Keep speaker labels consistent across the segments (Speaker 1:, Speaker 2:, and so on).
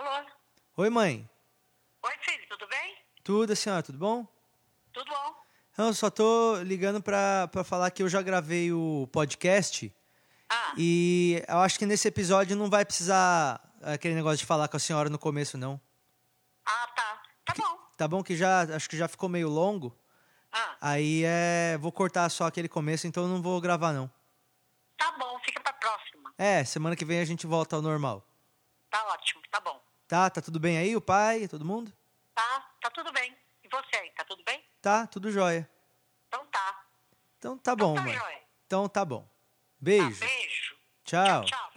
Speaker 1: Alô?
Speaker 2: Oi, mãe.
Speaker 1: Oi, filho, tudo bem?
Speaker 2: Tudo, senhora, tudo bom?
Speaker 1: Tudo bom?
Speaker 2: Não, eu só tô ligando pra, pra falar que eu já gravei o podcast
Speaker 1: Ah,
Speaker 2: e eu acho que nesse episódio não vai precisar aquele negócio de falar com a senhora no começo, não.
Speaker 1: ah tá. Tá bom.
Speaker 2: Tá bom que já, acho que já ficou meio longo.
Speaker 1: Ah,
Speaker 2: Aí é, vou cortar só aquele começo, então eu não vou gravar não.
Speaker 1: tá bom, fica pra próxima.
Speaker 2: É, semana que vem a gente volta ao normal.
Speaker 1: Tá ótimo, tá bom.
Speaker 2: Tá, tá tudo bem aí, o pai, todo mundo?
Speaker 1: Tá, tá tudo bem. E você aí, tá tudo bem?
Speaker 2: Tá, tudo jóia.
Speaker 1: Então tá.
Speaker 2: Então tá bom,
Speaker 1: tá
Speaker 2: mãe.
Speaker 1: jóia.
Speaker 2: Então tá bom.
Speaker 1: Tá,
Speaker 2: Beijo.
Speaker 1: beijo.
Speaker 2: Tchau.
Speaker 1: tchau.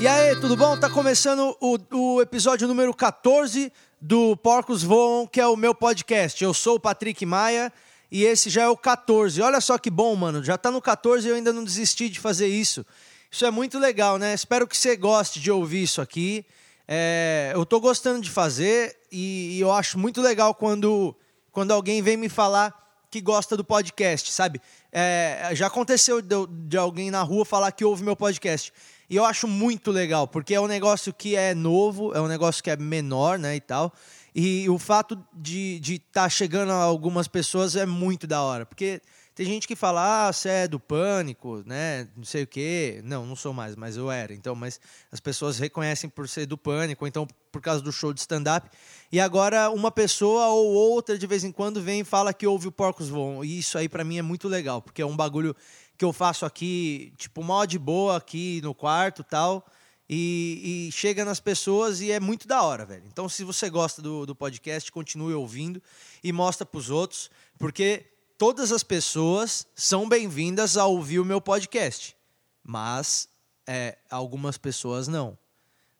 Speaker 2: E aí, tudo bom? Tá começando o, o episódio número 14 do Porcos Voam, que é o meu podcast. Eu sou o Patrick Maia e esse já é o 14. Olha só que bom, mano. Já tá no 14 e eu ainda não desisti de fazer isso. Isso é muito legal, né? Espero que você goste de ouvir isso aqui. É, eu tô gostando de fazer e, e eu acho muito legal quando, quando alguém vem me falar que gosta do podcast, sabe? É, já aconteceu de, de alguém na rua falar que ouve meu podcast. E eu acho muito legal, porque é um negócio que é novo, é um negócio que é menor, né, e tal. E o fato de estar tá chegando a algumas pessoas é muito da hora. Porque tem gente que fala, ah, você é do pânico, né? Não sei o quê. Não, não sou mais, mas eu era. Então, mas as pessoas reconhecem por ser do pânico, ou então por causa do show de stand-up. E agora uma pessoa ou outra de vez em quando vem e fala que ouve o Porcos Voam. E isso aí pra mim é muito legal, porque é um bagulho que eu faço aqui, tipo, mó de boa aqui no quarto tal. E, e chega nas pessoas e é muito da hora, velho. Então, se você gosta do, do podcast, continue ouvindo e mostra pros outros, porque todas as pessoas são bem-vindas a ouvir o meu podcast. Mas é, algumas pessoas não.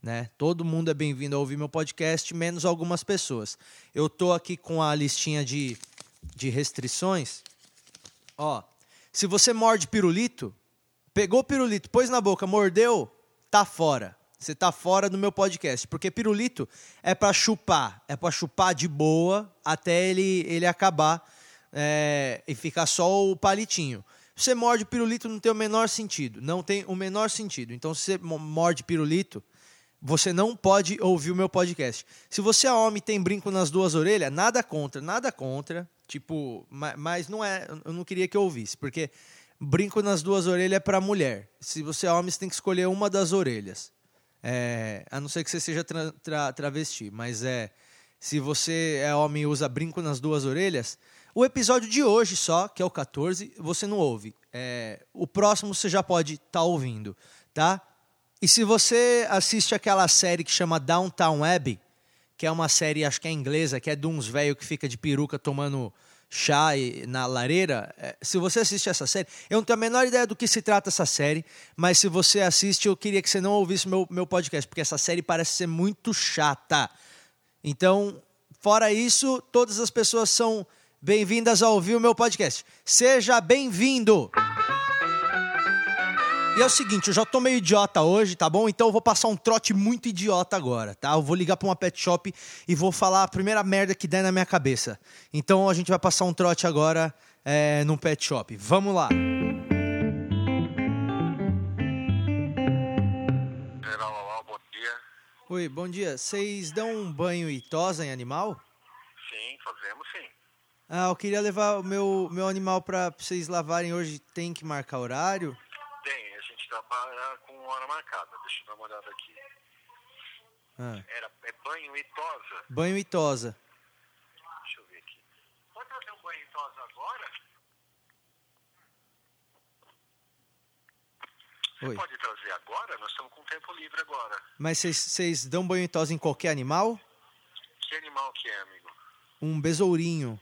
Speaker 2: Né? Todo mundo é bem-vindo a ouvir meu podcast, menos algumas pessoas. Eu tô aqui com a listinha de, de restrições. Ó, se você morde pirulito, pegou pirulito, pôs na boca, mordeu, tá fora. Você tá fora do meu podcast, porque pirulito é pra chupar, é pra chupar de boa até ele, ele acabar é, e ficar só o palitinho. Você morde pirulito não tem o menor sentido, não tem o menor sentido. Então se você mo- morde pirulito, você não pode ouvir o meu podcast. Se você é homem e tem brinco nas duas orelhas, nada contra, nada contra. Tipo, ma- mas não é, eu não queria que eu ouvisse, porque brinco nas duas orelhas é pra mulher. Se você é homem, você tem que escolher uma das orelhas. É, a não ser que você seja tra- tra- travesti, mas é. Se você é homem e usa brinco nas duas orelhas, o episódio de hoje só, que é o 14, você não ouve. É, o próximo você já pode estar ouvindo, tá? E se você assiste aquela série que chama Downtown Abbey, que é uma série, acho que é inglesa, que é de uns velhos que fica de peruca tomando chá e- na lareira. é, Se você assiste essa série, eu não tenho a menor ideia do que se trata essa série, mas se você assiste, eu queria que você não ouvisse meu, meu podcast, porque essa série parece ser muito chata. Então, fora isso, todas as pessoas são bem-vindas a ouvir o meu podcast. Seja bem-vindo! E é o seguinte, eu já tô meio idiota hoje, tá bom? Então eu vou passar um trote muito idiota agora, tá? Eu vou ligar pra uma pet shop e vou falar a primeira merda que der na minha cabeça. Então a gente vai passar um trote agora é, num pet shop. Vamos lá.
Speaker 3: Bom dia.
Speaker 2: Oi, bom dia. Vocês dão um banho e tosa em animal?
Speaker 3: Sim, fazemos sim.
Speaker 2: Ah, eu queria levar o meu, meu animal pra vocês lavarem hoje. Tem que marcar horário?
Speaker 3: Trabalha com hora marcada. Deixa eu dar uma olhada aqui.
Speaker 2: Ah,
Speaker 3: Era, é banho e tosa?
Speaker 2: banho e tosa.
Speaker 3: Deixa eu ver aqui. Pode trazer um banho e tosa agora? Você
Speaker 2: Oi.
Speaker 3: pode trazer agora? Nós estamos com tempo livre agora.
Speaker 2: Mas vocês- vocês dão banho e tosa em qualquer animal?
Speaker 3: Que animal que é, amigo?
Speaker 2: Um besourinho.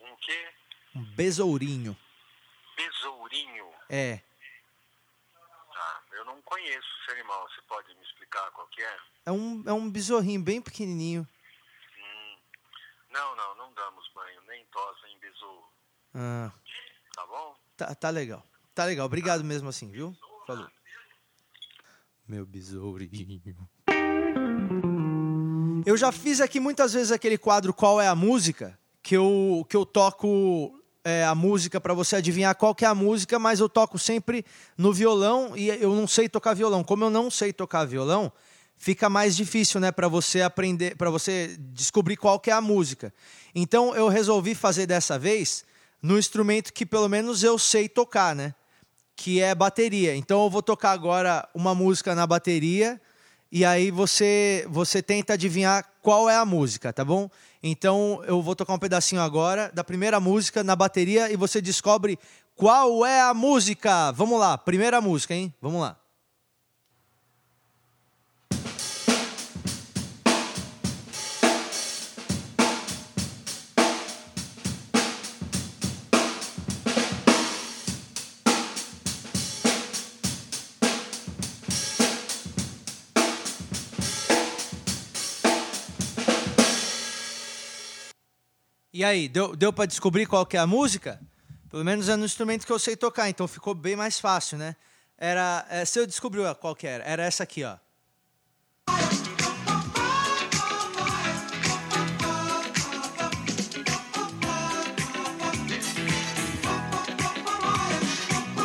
Speaker 3: Um quê?
Speaker 2: Um besourinho.
Speaker 3: Besourinho.
Speaker 2: É.
Speaker 3: Não conheço esse animal. Você pode me explicar qual que é?
Speaker 2: É um, é um besorrinho bem pequenininho.
Speaker 3: Hum. Não, não, não damos banho, nem tosa, nem besouro.
Speaker 2: Ah,
Speaker 3: Tá bom?
Speaker 2: tá, tá legal. Tá legal. Obrigado mesmo assim, viu? Falou. Meu besourinho. Eu já fiz aqui muitas vezes aquele quadro Qual é a Música? Que eu, que eu toco é, a música para você adivinhar qual que é a música, mas eu toco sempre no violão e eu não sei tocar violão. Como eu não sei tocar violão, fica mais difícil, né, para você aprender, para você descobrir qual que é a música. Então eu resolvi fazer dessa vez no instrumento que pelo menos eu sei tocar, né? Que é bateria. Então eu vou tocar agora uma música na bateria e aí você você tenta adivinhar qual é a música, tá bom? Então eu vou tocar um pedacinho agora da primeira música na bateria e você descobre qual é a música. Vamos lá, primeira música, hein? Vamos lá. E aí, deu, deu para descobrir qual que é a música? Pelo menos é no instrumento que eu sei tocar, então ficou bem mais fácil, né? Era, é, se eu descobriu qual que era, era essa aqui, ó.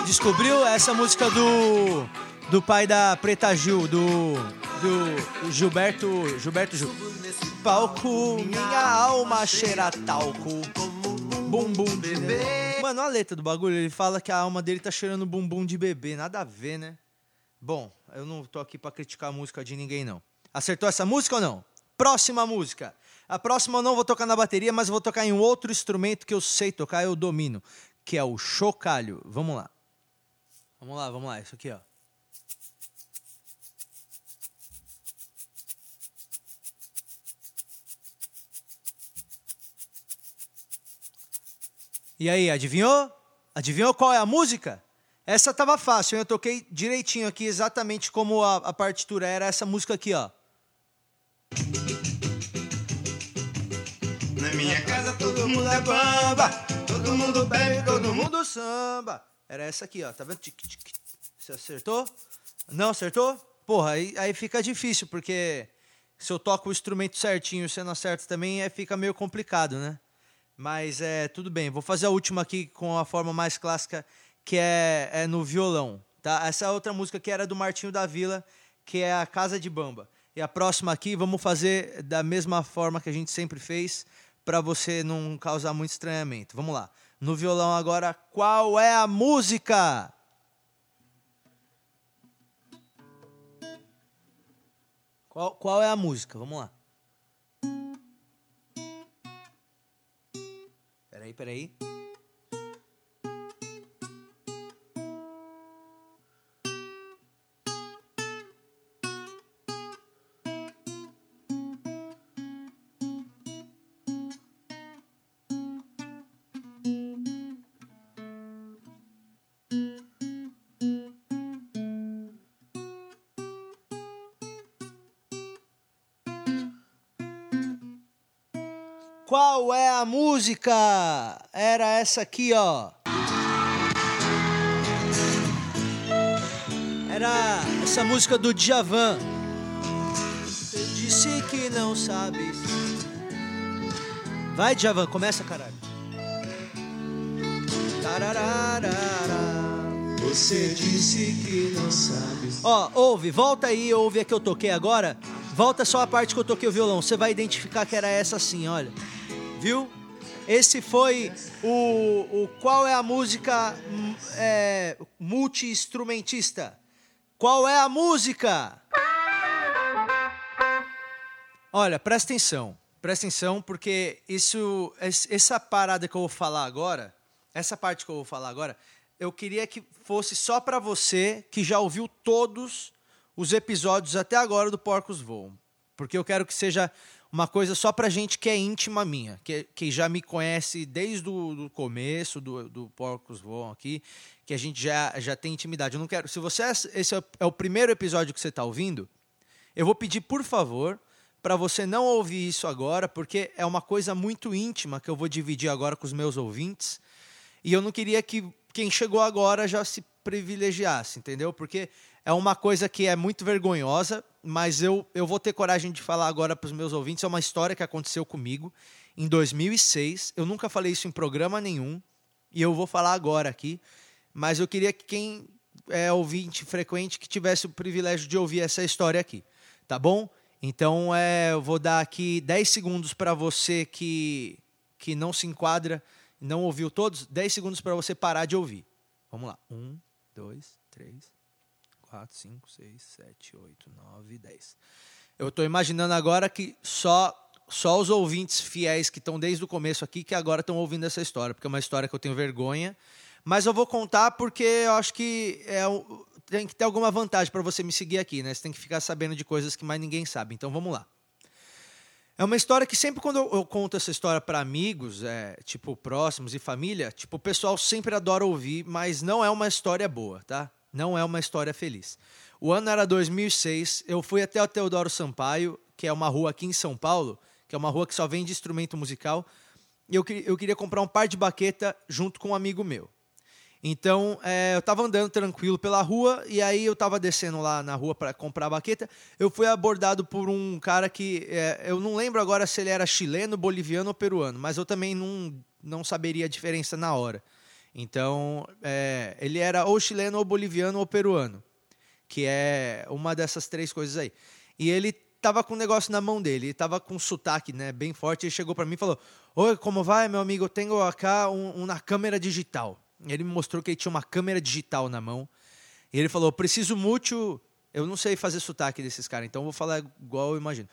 Speaker 2: Descobriu essa música do do pai da Preta Gil, do do Gilberto Gilberto Gil palco, minha alma cheira talco. Bumbum de bebê. Mano, a letra do bagulho, ele fala que a alma dele tá cheirando bumbum de bebê. Nada a ver, né? Bom, eu não tô aqui para criticar a música de ninguém, não. Acertou essa música ou não? Próxima música. A próxima eu não vou tocar na bateria, mas vou tocar em um outro instrumento que eu sei tocar, eu domino, que é o chocalho. Vamos lá. Vamos lá, vamos lá. Isso aqui, ó. E aí, adivinhou? Adivinhou qual é a música? Essa tava fácil, eu toquei direitinho aqui, exatamente como a, a partitura era essa música aqui, ó. Na minha casa todo mundo é bamba, todo mundo bebe, todo mundo samba. Era essa aqui, ó, tá vendo? Você acertou? Não acertou? Porra, aí, aí fica difícil, porque se eu toco o instrumento certinho e você não acerta também, é, fica meio complicado, né? Mas é tudo bem. Vou fazer a última aqui com a forma mais clássica, que é, é no violão. Tá? Essa outra música que era do Martinho da Vila, que é a Casa de Bamba. E a próxima aqui vamos fazer da mesma forma que a gente sempre fez, para você não causar muito estranhamento. Vamos lá. No violão agora, qual é a música? Qual, qual é a música? Vamos lá. Peraí, Qual é a música? Era essa aqui, ó. Era essa música do Djavan. Eu disse que não sabes. Vai, Djavan, começa, caralho. Você disse que não sabes. Ó, ouve, volta aí, ouve a que eu toquei agora. Volta só a parte que eu toquei o violão. Você vai identificar que era essa assim, olha viu? Esse foi o, o qual é a música é, multi-instrumentista? Qual é a música? Olha, presta atenção, presta atenção, porque isso, essa parada que eu vou falar agora, essa parte que eu vou falar agora, eu queria que fosse só para você que já ouviu todos os episódios até agora do Porcos Voam, porque eu quero que seja uma coisa só pra gente que é íntima minha, que, que já me conhece desde o começo do, do Porcos Voam aqui, que a gente já, já tem intimidade. Eu não quero. Se você é, esse é, é o primeiro episódio que você está ouvindo, eu vou pedir, por favor, para você não ouvir isso agora, porque é uma coisa muito íntima que eu vou dividir agora com os meus ouvintes. E eu não queria que quem chegou agora já se privilegiasse, entendeu? Porque é uma coisa que é muito vergonhosa, mas eu, eu vou ter coragem de falar agora para os meus ouvintes. É uma história que aconteceu comigo em 2006. Eu nunca falei isso em programa nenhum. E eu vou falar agora aqui, mas eu queria que quem é ouvinte frequente que tivesse o privilégio de ouvir essa história aqui, tá bom? Então é, eu vou dar aqui 10 segundos para você que, que não se enquadra, não ouviu todos, 10 segundos para você parar de ouvir. Vamos lá. 1, 2, 3, 4, 5, 6, 7, 8, 9, 10. Eu estou imaginando agora que só só os ouvintes fiéis que estão desde o começo aqui que agora estão ouvindo essa história, porque é uma história que eu tenho vergonha. Mas eu vou contar porque eu acho que é, tem que ter alguma vantagem para você me seguir aqui, né? Você tem que ficar sabendo de coisas que mais ninguém sabe. Então vamos lá. É uma história que sempre quando eu, conto essa história para amigos, é, tipo próximos e família, tipo o pessoal sempre adora ouvir, mas não é uma história boa, tá? Não é uma história feliz. O ano era 2006, eu fui até o Teodoro Sampaio, que é uma rua aqui em São Paulo, que é uma rua que só vende instrumento musical, e eu, eu queria comprar um par de baqueta junto com um amigo meu. Então, é, eu estava andando tranquilo pela rua e aí eu estava descendo lá na rua para comprar a baqueta. Eu fui abordado por um cara que é, eu não lembro agora se ele era chileno, boliviano ou peruano, mas eu também não, não saberia a diferença na hora. Então, é, ele era ou chileno, ou boliviano, ou peruano, que é uma dessas três coisas aí. E ele estava com um negócio na mão dele, ele estava com um sotaque né, bem forte. Ele chegou para mim e falou: Oi, como vai, meu amigo? Tenho aqui um, uma câmera digital. Ele me mostrou que ele tinha uma câmera digital na mão. E ele falou: preciso muito. Eu não sei fazer sotaque desses caras, então vou falar igual eu imagino.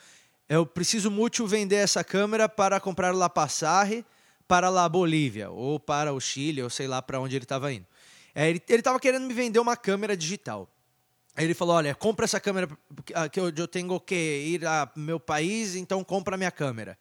Speaker 2: Eu preciso muito vender essa câmera para comprar la passagem para la Bolívia, ou para o Chile, ou sei lá para onde ele estava indo. É, ele estava querendo me vender uma câmera digital. Aí ele falou: Olha, compra essa câmera, que eu, eu tenho que ir a meu país, então compra a minha câmera.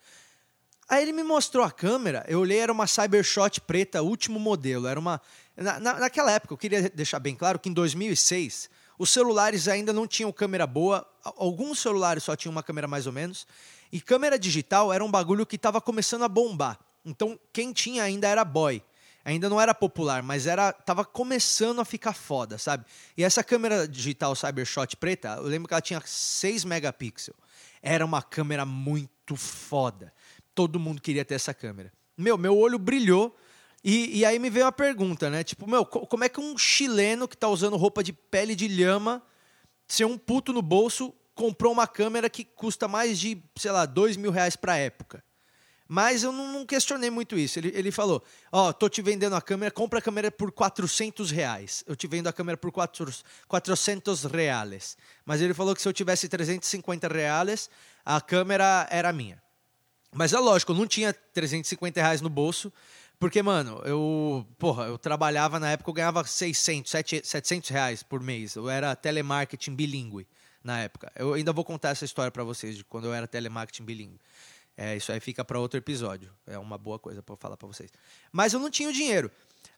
Speaker 2: Aí ele me mostrou a câmera, eu olhei, era uma Cybershot preta, último modelo. Era uma. Na, na, naquela época, eu queria deixar bem claro que em 2006, os celulares ainda não tinham câmera boa, alguns celulares só tinham uma câmera mais ou menos, e câmera digital era um bagulho que estava começando a bombar. Então, quem tinha ainda era boy. Ainda não era popular, mas era tava começando a ficar foda, sabe? E essa câmera digital Cybershot preta, eu lembro que ela tinha 6 megapixels. Era uma câmera muito foda todo mundo queria ter essa câmera. Meu, meu olho brilhou. E, e aí me veio a pergunta, né? Tipo, meu, como é que um chileno que tá usando roupa de pele de lhama, ser um puto no bolso, comprou uma câmera que custa mais de, sei lá, dois mil reais pra época? Mas eu não, não questionei muito isso. Ele, ele falou: Ó, oh, tô te vendendo a câmera, compra a câmera por 400 reais. Eu te vendo a câmera por 400 reais. Mas ele falou que se eu tivesse 350 reais, a câmera era minha. Mas é lógico, eu não tinha 350 reais no bolso, porque, mano, eu, porra, eu trabalhava na época, eu ganhava 600, 700 reais por mês. Eu era telemarketing bilíngue na época. Eu ainda vou contar essa história para vocês de quando eu era telemarketing bilíngue. É, isso aí fica para outro episódio. É uma boa coisa para falar para vocês. Mas eu não tinha o dinheiro.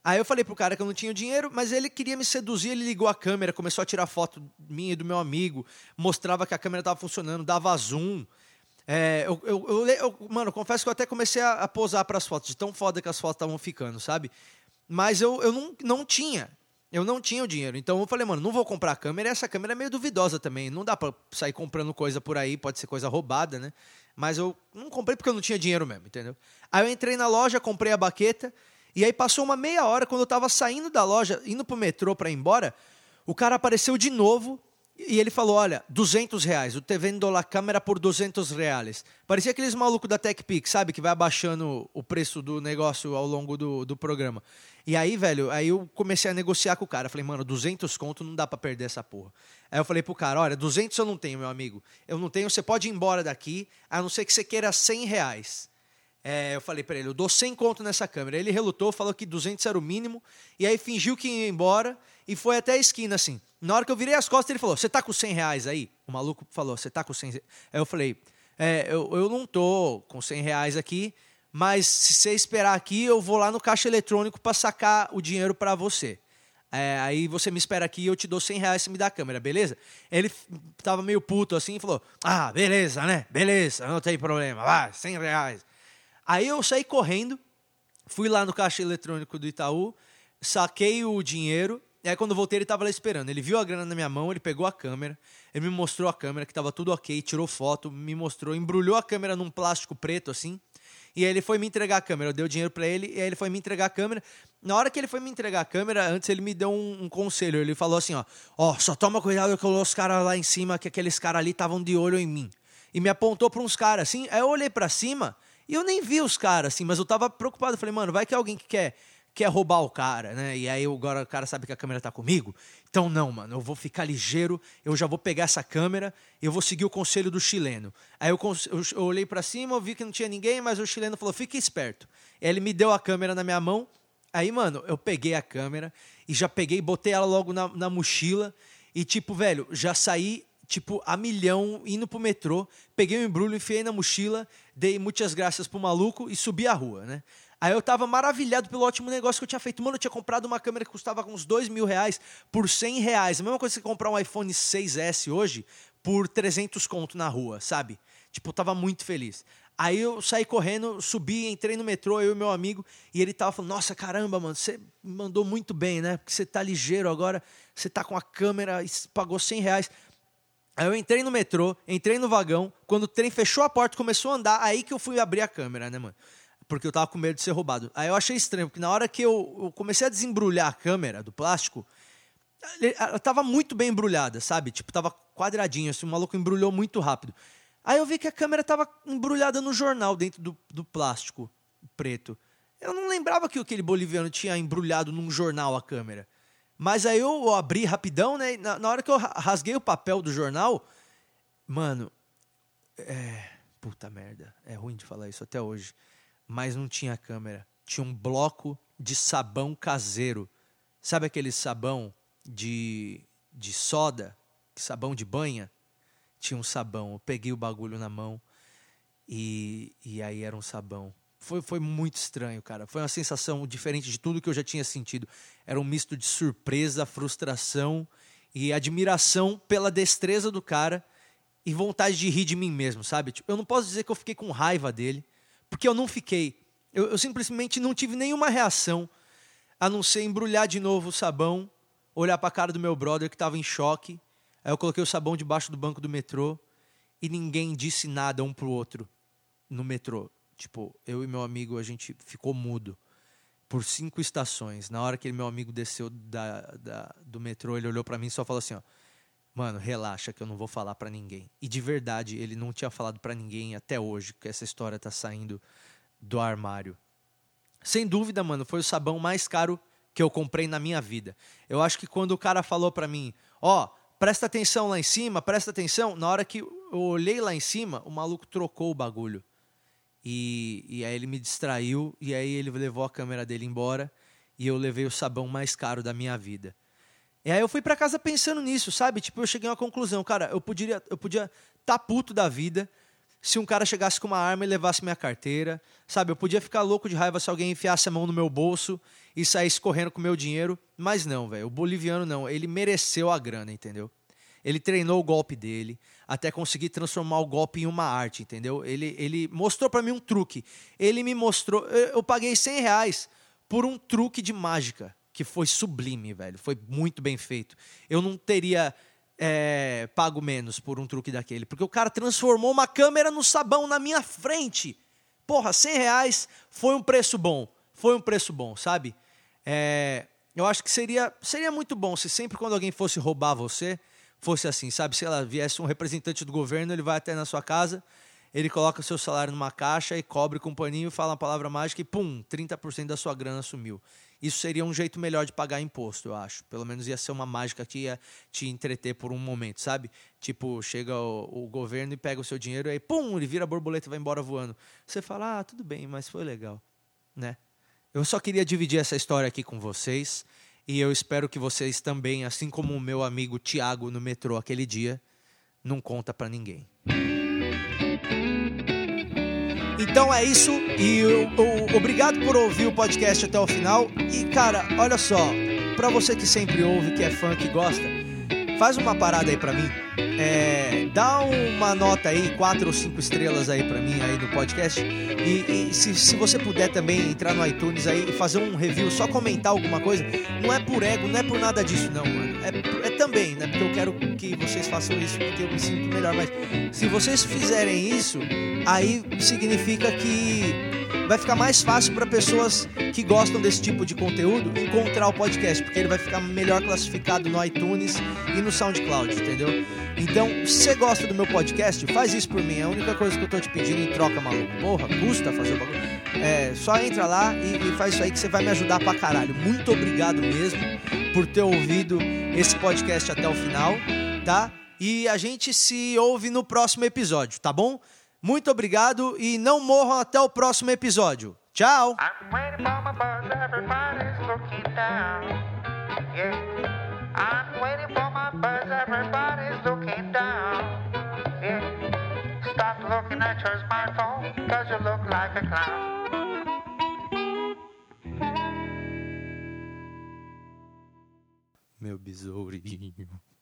Speaker 2: Aí eu falei pro cara que eu não tinha o dinheiro, mas ele queria me seduzir, ele ligou a câmera, começou a tirar foto minha e do meu amigo, mostrava que a câmera estava funcionando, dava zoom. É, eu, eu, eu, mano, confesso que eu até comecei a, a posar para as fotos, de tão foda que as fotos estavam ficando, sabe? Mas eu, eu não, não tinha. Eu não tinha o dinheiro. Então eu falei, mano, não vou comprar a câmera. Essa câmera é meio duvidosa também. Não dá para sair comprando coisa por aí, pode ser coisa roubada, né? Mas eu não comprei porque eu não tinha dinheiro mesmo, entendeu? Aí eu entrei na loja, comprei a baqueta. E aí passou uma meia hora, quando eu tava saindo da loja, indo pro metrô para ir embora, o cara apareceu de novo e ele falou: Olha, 200 reais, eu te vendo a câmera por 200 reais. Parecia aqueles malucos da TechPix, sabe? Que vai abaixando o preço do negócio ao longo do, do programa. E aí, velho, aí eu comecei a negociar com o cara. Falei, mano, 200 conto não dá para perder essa porra. Aí eu falei pro cara: Olha, 200 eu não tenho, meu amigo. Eu não tenho, você pode ir embora daqui, a não ser que você queira 100 reais. É, eu falei para ele, eu dou 100 conto nessa câmera. Ele relutou, falou que 200 era o mínimo, e aí fingiu que ia embora e foi até a esquina assim. Na hora que eu virei as costas, ele falou: Você tá com 100 reais aí? O maluco falou: Você tá com 100 reais? Aí eu falei: é, eu, eu não tô com 100 reais aqui, mas se você esperar aqui, eu vou lá no caixa eletrônico para sacar o dinheiro para você. É, aí você me espera aqui e eu te dou 100 reais se me dá a câmera, beleza? Ele tava meio puto assim e falou: Ah, beleza, né? Beleza, não tem problema, vai, 100 reais. Aí eu saí correndo, fui lá no caixa eletrônico do Itaú, saquei o dinheiro e aí, quando eu voltei, ele estava lá esperando. Ele viu a grana na minha mão, ele pegou a câmera, ele me mostrou a câmera, que estava tudo ok, tirou foto, me mostrou, embrulhou a câmera num plástico preto assim. E aí ele foi me entregar a câmera. Eu dei o dinheiro pra ele e aí ele foi me entregar a câmera. Na hora que ele foi me entregar a câmera, antes ele me deu um, um conselho. Ele falou assim, ó, ó, só toma cuidado com os caras lá em cima, que aqueles caras ali estavam de olho em mim. E me apontou pra uns caras assim. Aí eu olhei pra cima e eu nem vi os caras assim, mas eu tava preocupado. Eu falei, mano, vai que é alguém que quer quer roubar o cara, né? E aí agora o cara sabe que a câmera tá comigo. Então não, mano, eu vou ficar ligeiro, eu já vou pegar essa câmera, eu vou seguir o conselho do chileno. Aí eu, eu olhei para cima, eu vi que não tinha ninguém, mas o chileno falou: "Fique esperto". Ele me deu a câmera na minha mão. Aí, mano, eu peguei a câmera e já peguei, botei ela logo na, na mochila e tipo, velho, já saí tipo, a milhão, indo pro metrô, peguei o um embrulho, enfiei na mochila, dei muitas graças pro maluco e subi a rua, né? Aí eu tava maravilhado pelo ótimo negócio que eu tinha feito. Mano, eu tinha comprado uma câmera que custava uns dois mil reais por 100 reais. A mesma coisa que comprar um iPhone 6S hoje por 300 conto na rua, sabe? Tipo, eu tava muito feliz. Aí eu saí correndo, subi, entrei no metrô, eu e meu amigo, e ele tava falando: Nossa, caramba, mano, você mandou muito bem, né? Porque você tá ligeiro agora, você tá com a câmera pagou 100 reais. Aí eu entrei no metrô, entrei no vagão, quando o trem fechou a porta, começou a andar, aí que eu fui abrir a câmera, né, mano? Porque eu tava com medo de ser roubado. Aí eu achei estranho, porque na hora que eu, eu comecei a desembrulhar a câmera do plástico, ela tava muito bem embrulhada, sabe? Tipo, tava quadradinho, assim, o maluco embrulhou muito rápido. Aí eu vi que a câmera tava embrulhada no jornal, dentro do, do plástico preto. Eu não lembrava que aquele boliviano tinha embrulhado num jornal a câmera. Mas aí eu abri rapidão, né? Na, na hora que eu rasguei o papel do jornal, mano, é. Puta merda. É ruim de falar isso até hoje mas não tinha câmera. Tinha um bloco de sabão caseiro. Sabe aquele sabão de, de soda? Sabão de banha? Tinha um sabão. Eu peguei o bagulho na mão e, e aí era um sabão. Foi, foi muito estranho, cara. Foi uma sensação diferente de tudo que eu já tinha sentido. Era um misto de surpresa, frustração e admiração pela destreza do cara e vontade de rir de mim mesmo, sabe? Tipo, eu não posso dizer que eu fiquei com raiva dele, porque eu não fiquei. Eu, eu simplesmente não tive nenhuma reação a não ser embrulhar de novo o sabão, olhar para a cara do meu brother que estava em choque. Aí eu coloquei o sabão debaixo do banco do metrô e ninguém disse nada um pro outro no metrô. Tipo, eu e meu amigo, a gente ficou mudo por cinco estações. Na hora que meu amigo desceu da, da do metrô, ele olhou para mim e só falou assim, ó, Mano, relaxa que eu não vou falar para ninguém. E de verdade, ele não tinha falado para ninguém até hoje que essa história tá saindo do armário. Sem dúvida, mano, foi o sabão mais caro que eu comprei na minha vida. Eu acho que quando o cara falou para mim, ó, oh, presta atenção lá em cima, presta atenção, na hora que eu olhei lá em cima, o maluco trocou o bagulho. E, e aí ele me distraiu, e aí ele levou a câmera dele embora, e eu levei o sabão mais caro da minha vida. E aí eu fui para casa pensando nisso, sabe? Tipo, eu cheguei a uma conclusão, cara, eu podia eu podia tá puto da vida se um cara chegasse com uma arma e levasse minha carteira, sabe? Eu podia ficar louco de raiva se alguém enfiasse a mão no meu bolso e saísse correndo com meu dinheiro, mas não, velho. O boliviano não, ele mereceu a grana, entendeu? Ele treinou o golpe dele até conseguir transformar o golpe em uma arte, entendeu? Ele, ele mostrou para mim um truque. Ele me mostrou. Eu, eu paguei 100 reais por um truque de mágica que foi sublime, velho. Foi muito bem feito. Eu não teria é, pago menos por um truque daquele, porque o cara transformou uma câmera no sabão na minha frente. Porra, 100 reais foi um preço bom. Foi um preço bom, sabe? É, eu acho que seria, seria muito bom se sempre quando alguém fosse roubar você, fosse assim, sabe? Se ela viesse um representante do governo, ele vai até na sua casa, ele coloca o seu salário numa caixa e cobre com um paninho, fala uma palavra mágica e pum, 30% da sua grana sumiu. Isso seria um jeito melhor de pagar imposto, eu acho. Pelo menos ia ser uma mágica que ia te entreter por um momento, sabe? Tipo, chega o, o governo e pega o seu dinheiro e aí, pum, ele vira borboleta e vai embora voando. Você fala, ah, tudo bem, mas foi legal, né? Eu só queria dividir essa história aqui com vocês e eu espero que vocês também, assim como o meu amigo Tiago no metrô aquele dia, não conta para ninguém. Então é isso. E eu, eu, obrigado por ouvir o podcast até o final. E, cara, olha só. Pra você que sempre ouve, que é fã, que gosta, faz uma parada aí pra mim. É, dá uma nota aí, quatro ou cinco estrelas aí pra mim aí no podcast. E, e se, se, você puder também entrar no iTunes aí e fazer um review, só comentar alguma coisa, não é por ego, não é por nada disso, não, mano. É, é também, né? Porque eu quero que vocês façam isso porque eu me sinto melhor. Mas se vocês fizerem isso, aí significa que vai ficar mais fácil para pessoas que gostam desse tipo de conteúdo encontrar o podcast, porque ele vai ficar melhor classificado no iTunes e no SoundCloud, entendeu? Então, se você gosta do meu podcast, faz isso por mim. É a única coisa que eu tô te pedindo em troca, maluco. Porra, custa fazer o bagulho. É, só entra lá e, e faz isso aí que você vai me ajudar pra caralho. Muito obrigado mesmo por ter ouvido esse podcast até o final, tá? E a gente se ouve no próximo episódio, tá bom? Muito obrigado e não morram até o próximo episódio. Tchau! Meu besourinho.